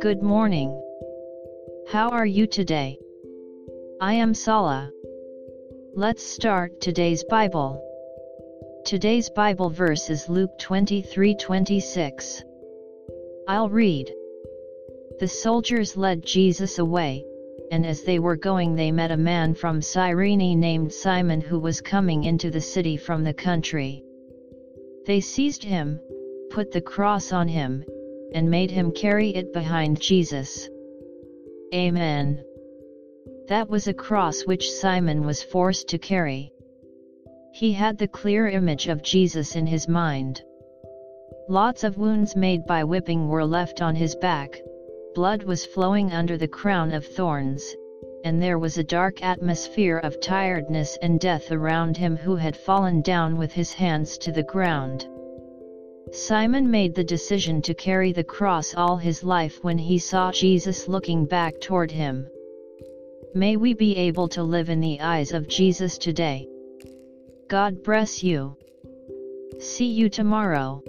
Good morning. How are you today? I am Sala. Let's start today's Bible. Today's Bible verse is Luke 23:26. I'll read. The soldiers led Jesus away, and as they were going they met a man from Cyrene named Simon who was coming into the city from the country. They seized him, put the cross on him, and made him carry it behind Jesus. Amen. That was a cross which Simon was forced to carry. He had the clear image of Jesus in his mind. Lots of wounds made by whipping were left on his back, blood was flowing under the crown of thorns, and there was a dark atmosphere of tiredness and death around him who had fallen down with his hands to the ground. Simon made the decision to carry the cross all his life when he saw Jesus looking back toward him. May we be able to live in the eyes of Jesus today. God bless you. See you tomorrow.